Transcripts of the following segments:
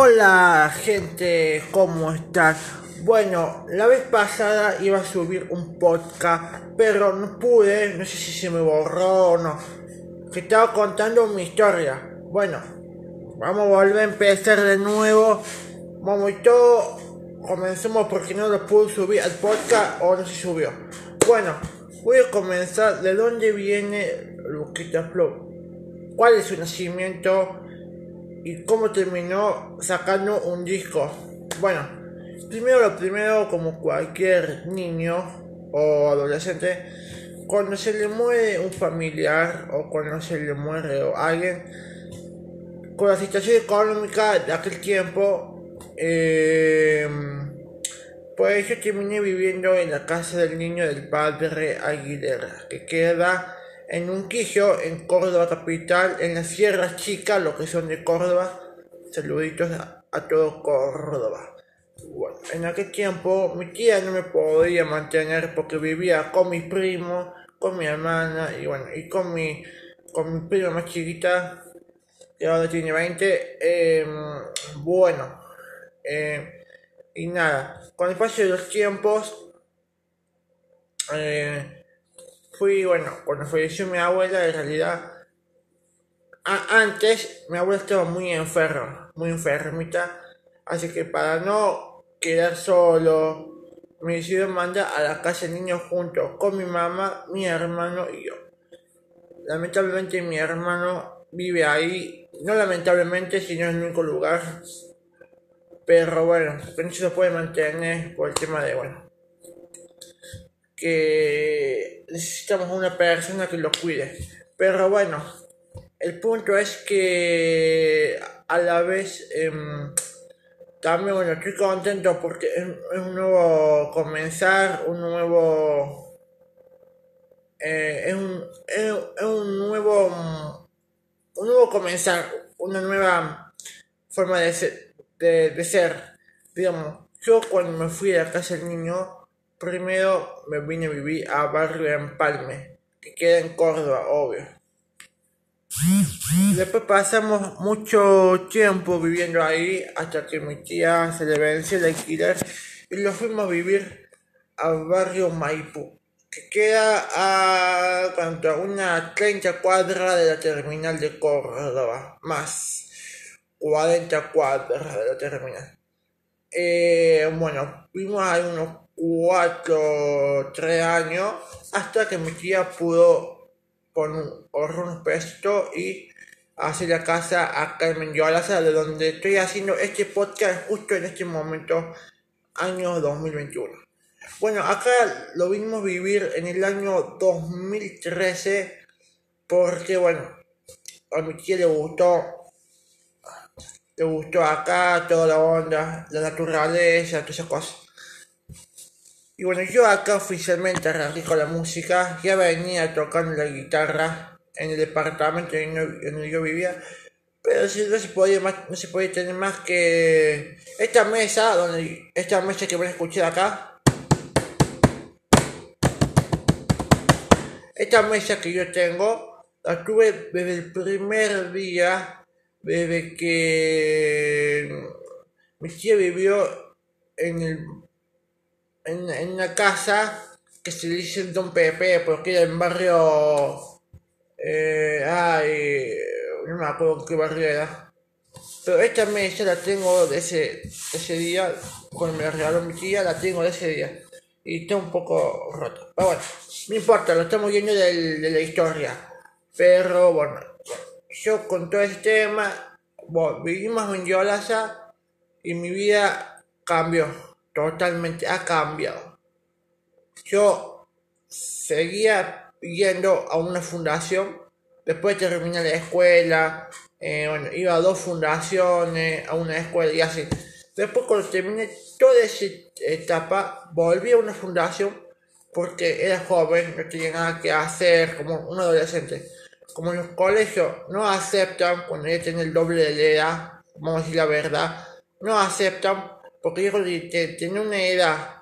Hola gente, ¿cómo están? Bueno, la vez pasada iba a subir un podcast, pero no pude, no sé si se me borró o no. Estaba contando mi historia. Bueno, vamos a volver a empezar de nuevo. Vamos y todo. Comencemos porque no lo pude subir al podcast o no se subió. Bueno, voy a comenzar de dónde viene Luquita Flow. ¿Cuál es su nacimiento? Y cómo terminó sacando un disco. Bueno, primero lo primero, como cualquier niño o adolescente, cuando se le muere un familiar o cuando se le muere alguien, con la situación económica de aquel tiempo, eh, pues yo terminé viviendo en la casa del niño del padre Aguilera, que queda en un quijo en Córdoba capital, en las sierras chicas, lo que son de Córdoba. Saluditos a, todo Córdoba. Bueno, en aquel tiempo mi tía no me podía mantener porque vivía con mi primo, con mi hermana y bueno, y con mi, con mi prima más chiquita, que ahora tiene 20. Em, bueno, em, y nada, con el paso de los tiempos, eh, fui, bueno, cuando falleció mi abuela, en realidad, antes mi abuela estaba muy enferma, muy enfermita, así que para no quedar solo, me decidieron mandar a la casa de niños junto con mi mamá, mi hermano y yo. Lamentablemente mi hermano vive ahí, no lamentablemente, sino en el único lugar, pero bueno, no se puede mantener por el tema de, bueno, que necesitamos una persona que lo cuide. Pero bueno, el punto es que a la vez em, también bueno, estoy contento porque es, un nuevo comenzar, un nuevo... Eh, es, un, es, un nuevo un nuevo comenzar, una nueva forma de ser, de, de ser. Digamos, yo cuando me fui a la casa del niño, Primero me vine a vivir a Barrio Empalme, que queda en Córdoba, obvio. Después pasamos mucho tiempo viviendo ahí hasta que mi tía se le venció el alquiler y lo fuimos a vivir a Barrio Maipú, que queda a, a una 30 cuadras de la terminal de Córdoba, más 40 cuadras de la terminal. Eh, bueno, vimos ahí unos cuatro, tres años, hasta que mi tía pudo poner un pesto y hacer la casa acá en Mendoza, de donde estoy haciendo este podcast justo en este momento, año 2021. Bueno, acá lo vimos vivir en el año 2013 porque, bueno, a mi tía le gustó, le gustó acá toda la onda, la naturaleza, todas esas cosas. Y bueno, yo acá oficialmente arranqué la música, ya venía tocando la guitarra en el departamento en donde yo vivía, pero si no se podía no se podía tener más que esta mesa, donde esta mesa que van a escuchar acá. Esta mesa que yo tengo, la tuve desde el primer día, desde que mi tía vivió en el en, en una casa que se dice Don Pepe, porque era en barrio. Eh, ay, no me acuerdo qué barrio era. Pero esta mesa la tengo de ese, ese día, cuando me la regaló mi tía, la tengo de ese día. Y está un poco roto. Pero bueno, no importa, lo estamos viendo de, de la historia. Pero bueno, yo con todo este tema, bueno, vivimos en Yolasa y mi vida cambió totalmente ha cambiado. Yo seguía yendo a una fundación, después de terminar la escuela, eh, bueno, iba a dos fundaciones, a una escuela y así. Después cuando terminé toda esa etapa, volví a una fundación porque era joven, no tenía nada que hacer, como un adolescente. Como los colegios no aceptan, cuando ya tienen el doble de edad, vamos a decir la verdad, no aceptan porque yo tiene una edad,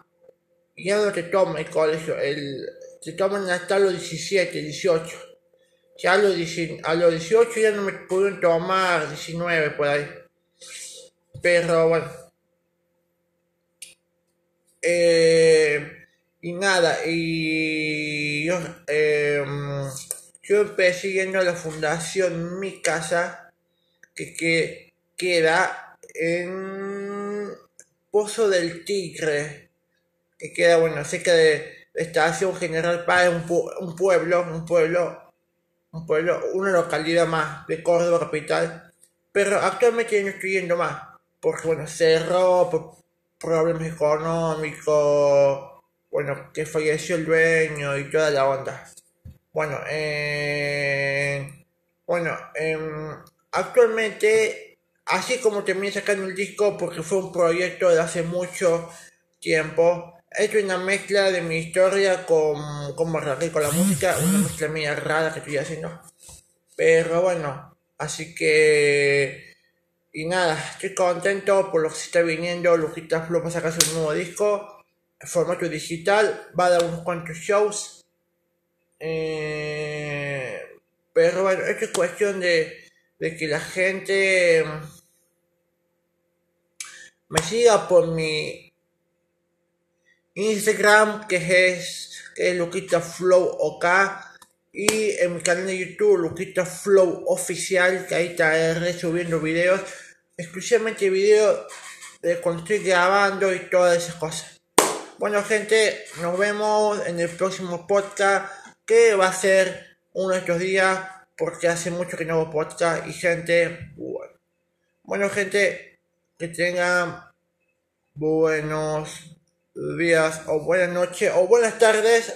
ya no te toma el colegio, el, te toman hasta los 17, 18. Ya a los, a los 18 ya no me pudieron tomar 19 por ahí. Pero bueno. Eh, y nada, y yo, em, yo empecé yendo a la fundación Mi Casa, que, que queda en Pozo del Tigre, que queda, bueno, cerca de Estación General Paz, un, un pueblo, un pueblo, un pueblo, una localidad más de Córdoba capital, pero actualmente no estoy yendo más, porque bueno, cerró por problemas económicos, bueno, que falleció el dueño y toda la onda. Bueno, eh, bueno, eh, actualmente, así como terminé sacando el disco, porque fue un proyecto de hace mucho tiempo, hecho una mezcla de mi historia con, con con la música, una mezcla media rara que estoy haciendo. Pero bueno, así que y nada, estoy contento por lo que se está viniendo. Luquita Flow va a sacar su nuevo disco. Formato digital. Va a dar unos cuantos shows. Eh, pero bueno, es cuestión de, de que la gente me siga por mi Instagram que es, que Luquita Flow OK y en mi canal de YouTube Luquita Flow Oficial que ahí estaré subiendo videos exclusivamente video de cuando estoy grabando y todas esas cosas. Bueno gente, nos vemos en el próximo podcast que va a ser uno de estos días porque hace mucho que no hago podcast y gente, bueno gente, que tengan buenos días o buenas noches o buenas tardes.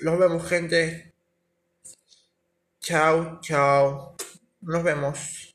Los vemos gente. Chao, chao. Nos vemos.